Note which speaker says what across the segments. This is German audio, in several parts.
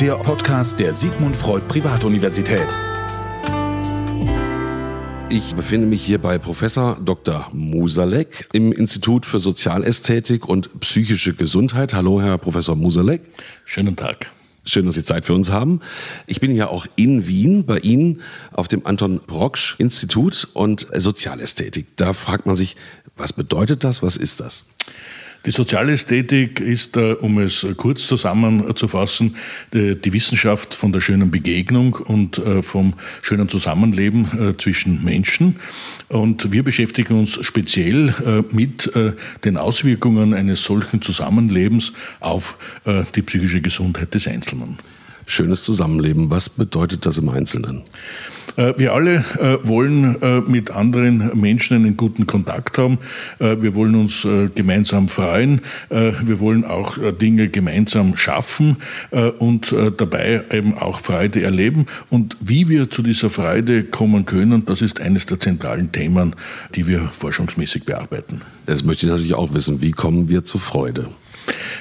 Speaker 1: der Podcast der Sigmund Freud Privatuniversität.
Speaker 2: Ich befinde mich hier bei Professor Dr. Musalek im Institut für Sozialästhetik und psychische Gesundheit. Hallo, Herr Professor Musalek.
Speaker 3: Schönen Tag.
Speaker 2: Schön, dass Sie Zeit für uns haben. Ich bin ja auch in Wien bei Ihnen auf dem Anton Brocksch Institut und Sozialästhetik. Da fragt man sich, was bedeutet das? Was ist das?
Speaker 3: Die Sozialästhetik ist, äh, um es kurz zusammenzufassen, die Wissenschaft von der schönen Begegnung und äh, vom schönen Zusammenleben äh, zwischen Menschen. Und wir beschäftigen uns speziell mit den Auswirkungen eines solchen Zusammenlebens auf die psychische Gesundheit des Einzelnen.
Speaker 2: Schönes Zusammenleben, was bedeutet das im Einzelnen?
Speaker 3: Äh, wir alle äh, wollen äh, mit anderen Menschen einen guten Kontakt haben. Wir wollen uns gemeinsam freuen. Wir wollen auch Dinge gemeinsam schaffen und dabei eben auch Freude erleben. Und wie wir zu dieser Freude kommen können, das ist eines der zentralen Themen, die wir forschungsmäßig bearbeiten.
Speaker 2: Das möchte ich natürlich auch wissen. Wie kommen wir zu Freude?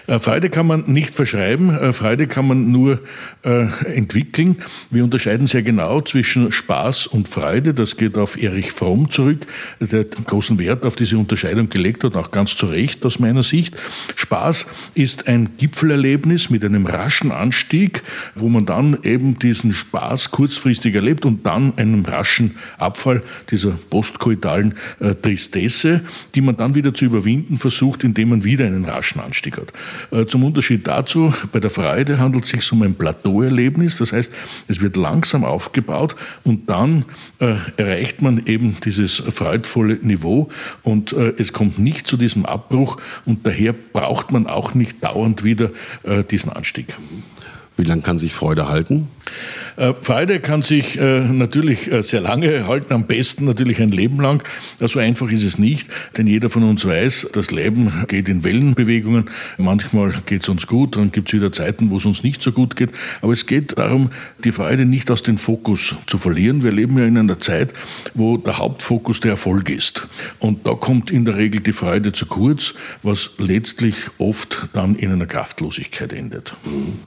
Speaker 3: Äh, Freude kann man nicht verschreiben, äh, Freude kann man nur äh, entwickeln. Wir unterscheiden sehr genau zwischen Spaß und Freude. Das geht auf Erich Fromm zurück, der großen Wert auf diese Unterscheidung gelegt hat, auch ganz zu Recht aus meiner Sicht. Spaß ist ein Gipfelerlebnis mit einem raschen Anstieg, wo man dann eben diesen Spaß kurzfristig erlebt und dann einen raschen Abfall dieser postkoitalen Tristesse, die man dann wieder zu überwinden versucht, indem man wieder einen raschen Anstieg hat. Äh, zum Unterschied dazu, bei der Freude handelt es sich um ein Plateauerlebnis, das heißt, es wird langsam aufgebaut und dann äh, erreicht man eben dieses freudvolle Niveau und äh, es kommt nicht zu diesem Abbruch und daher braucht man auch nicht dauernd wieder äh, diesen Anstieg.
Speaker 2: Wie lange kann sich Freude halten?
Speaker 3: Äh, Freude kann sich äh, natürlich äh, sehr lange halten, am besten natürlich ein Leben lang. So einfach ist es nicht, denn jeder von uns weiß, das Leben geht in Wellenbewegungen. Manchmal geht es uns gut, dann gibt es wieder Zeiten, wo es uns nicht so gut geht. Aber es geht darum, die Freude nicht aus dem Fokus zu verlieren. Wir leben ja in einer Zeit, wo der Hauptfokus der Erfolg ist. Und da kommt in der Regel die Freude zu kurz, was letztlich oft dann in einer Kraftlosigkeit endet.
Speaker 2: Mhm.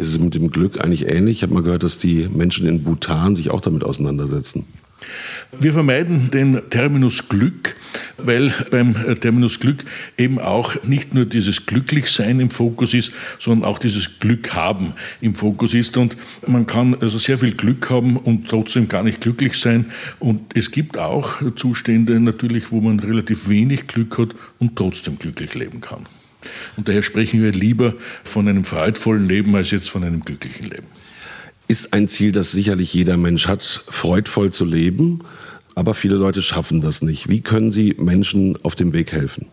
Speaker 2: Ist es mit dem Glück eigentlich ähnlich? Ich habe mal gehört, dass die Menschen in Bhutan sich auch damit auseinandersetzen.
Speaker 3: Wir vermeiden den Terminus Glück, weil beim Terminus Glück eben auch nicht nur dieses Glücklichsein im Fokus ist, sondern auch dieses Glück haben im Fokus ist. Und man kann also sehr viel Glück haben und trotzdem gar nicht glücklich sein. Und es gibt auch Zustände natürlich, wo man relativ wenig Glück hat und trotzdem glücklich leben kann. Und daher sprechen wir lieber von einem freudvollen Leben als jetzt von einem glücklichen Leben.
Speaker 2: Ist ein Ziel, das sicherlich jeder Mensch hat, freudvoll zu leben, aber viele Leute schaffen das nicht. Wie können Sie Menschen auf dem Weg helfen?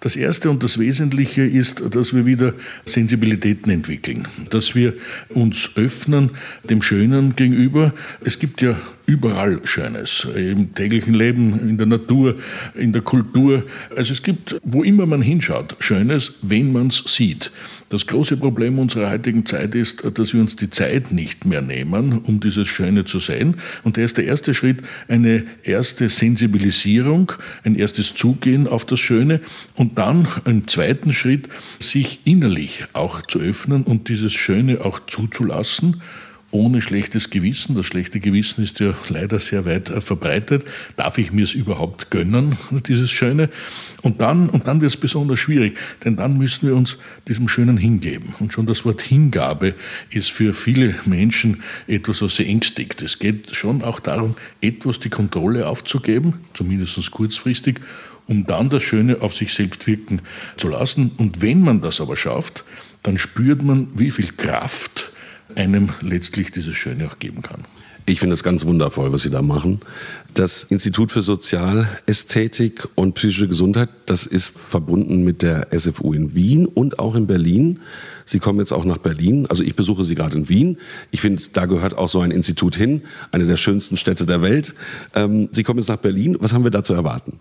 Speaker 3: Das Erste und das Wesentliche ist, dass wir wieder Sensibilitäten entwickeln, dass wir uns öffnen dem Schönen gegenüber. Es gibt ja überall Schönes, im täglichen Leben, in der Natur, in der Kultur. Also es gibt, wo immer man hinschaut, Schönes, wenn man es sieht. Das große Problem unserer heutigen Zeit ist, dass wir uns die Zeit nicht mehr nehmen, um dieses Schöne zu sehen. Und da ist der erste Schritt eine erste Sensibilisierung, ein erstes Zugehen auf das Schöne und dann einen zweiten Schritt, sich innerlich auch zu öffnen und dieses Schöne auch zuzulassen ohne schlechtes Gewissen. Das schlechte Gewissen ist ja leider sehr weit äh, verbreitet. Darf ich mir es überhaupt gönnen, dieses Schöne? Und dann, und dann wird es besonders schwierig, denn dann müssen wir uns diesem Schönen hingeben. Und schon das Wort Hingabe ist für viele Menschen etwas, was sie ängstigt. Es geht schon auch darum, etwas die Kontrolle aufzugeben, zumindest kurzfristig, um dann das Schöne auf sich selbst wirken zu lassen. Und wenn man das aber schafft, dann spürt man, wie viel Kraft einem letztlich dieses Schöne auch geben kann.
Speaker 2: Ich finde es ganz wundervoll, was Sie da machen. Das Institut für Sozialästhetik und psychische Gesundheit, das ist verbunden mit der SFU in Wien und auch in Berlin. Sie kommen jetzt auch nach Berlin. Also ich besuche Sie gerade in Wien. Ich finde, da gehört auch so ein Institut hin, eine der schönsten Städte der Welt. Ähm, Sie kommen jetzt nach Berlin. Was haben wir da zu erwarten?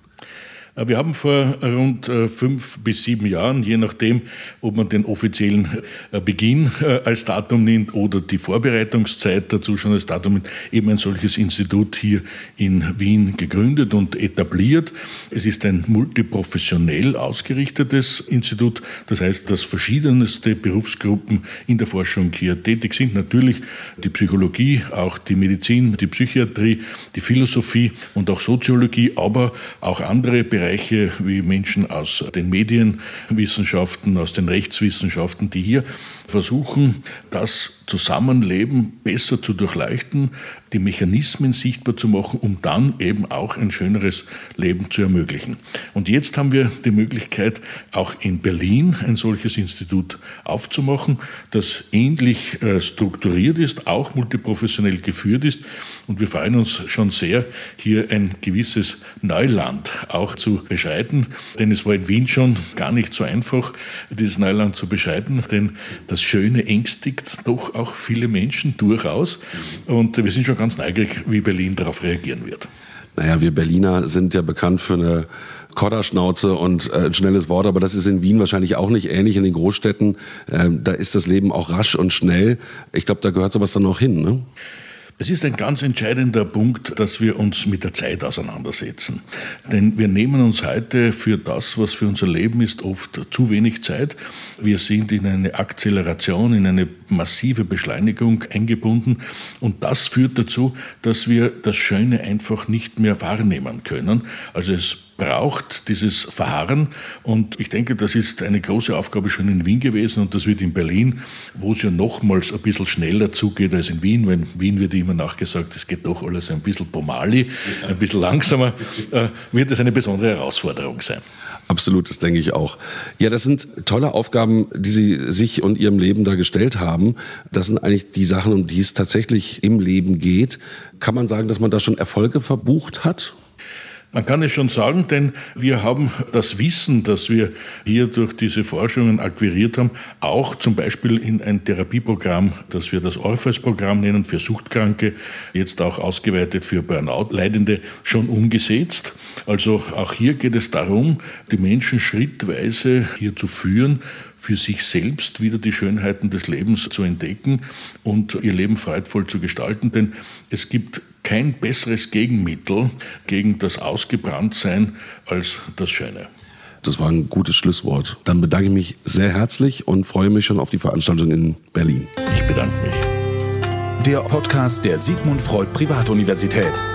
Speaker 3: Äh, wir haben vor rund äh, fünf bis sieben Jahren, je nachdem, ob man den offiziellen äh, Beginn als Datum nimmt oder die Vorbereitungszeit dazu schon als Datum eben ein solches Institut hier in Wien gegründet und etabliert. Es ist ein multiprofessionell ausgerichtetes Institut, das heißt, dass verschiedenste Berufsgruppen in der Forschung hier tätig sind. Natürlich die Psychologie, auch die Medizin, die Psychiatrie, die Philosophie und auch Soziologie, aber auch andere Bereiche wie Menschen aus den Medienwissenschaften, aus den Rechtswissenschaften, die hier versuchen, das Zusammenleben besser zu durchleuchten, die Mechanismen sichtbar zu machen, um dann eben auch ein schöneres Leben zu ermöglichen. Und jetzt haben wir die Möglichkeit, auch in Berlin ein solches Institut aufzumachen, das ähnlich äh, strukturiert ist, auch multiprofessionell geführt ist. Und wir freuen uns schon sehr, hier ein gewisses Neuland auch zu beschreiten. Denn es war in Wien schon gar nicht so einfach, dieses Neuland zu beschreiten, denn das Schöne ängstigt doch auch viele Menschen durchaus. Und wir sind schon ganz neugierig, wie Berlin darauf reagieren wird.
Speaker 2: Naja, wir Berliner sind ja bekannt für eine Kodderschnauze und äh, ein schnelles Wort, aber das ist in Wien wahrscheinlich auch nicht ähnlich in den Großstädten. Ähm, da ist das Leben auch rasch und schnell. Ich glaube, da gehört sowas dann noch hin. Ne?
Speaker 3: Es ist ein ganz entscheidender Punkt, dass wir uns mit der Zeit auseinandersetzen. Denn wir nehmen uns heute für das, was für unser Leben ist, oft zu wenig Zeit. Wir sind in eine Akzeleration, in eine massive Beschleunigung eingebunden. Und das führt dazu, dass wir das Schöne einfach nicht mehr wahrnehmen können. Also es braucht dieses Verharren. Und ich denke, das ist eine große Aufgabe schon in Wien gewesen und das wird in Berlin, wo es ja nochmals ein bisschen schneller zugeht als in Wien, weil in Wien wird immer nachgesagt, es geht doch alles ein bisschen pomali, ein bisschen langsamer, äh, wird es eine besondere Herausforderung sein.
Speaker 2: Absolut, das denke ich auch. Ja, das sind tolle Aufgaben, die Sie sich und Ihrem Leben da gestellt haben. Das sind eigentlich die Sachen, um die es tatsächlich im Leben geht. Kann man sagen, dass man da schon Erfolge verbucht hat?
Speaker 3: Man kann es schon sagen, denn wir haben das Wissen, das wir hier durch diese Forschungen akquiriert haben, auch zum Beispiel in ein Therapieprogramm, das wir das Orpheus-Programm nennen, für Suchtkranke, jetzt auch ausgeweitet für Burnout-Leidende, schon umgesetzt. Also auch hier geht es darum, die Menschen schrittweise hier zu führen, für sich selbst wieder die Schönheiten des Lebens zu entdecken und ihr Leben freudvoll zu gestalten. Denn es gibt kein besseres Gegenmittel gegen das Ausgebranntsein als das Schöne.
Speaker 2: Das war ein gutes Schlusswort. Dann bedanke ich mich sehr herzlich und freue mich schon auf die Veranstaltung in Berlin.
Speaker 3: Ich bedanke mich.
Speaker 1: Der Podcast der Sigmund Freud Privatuniversität.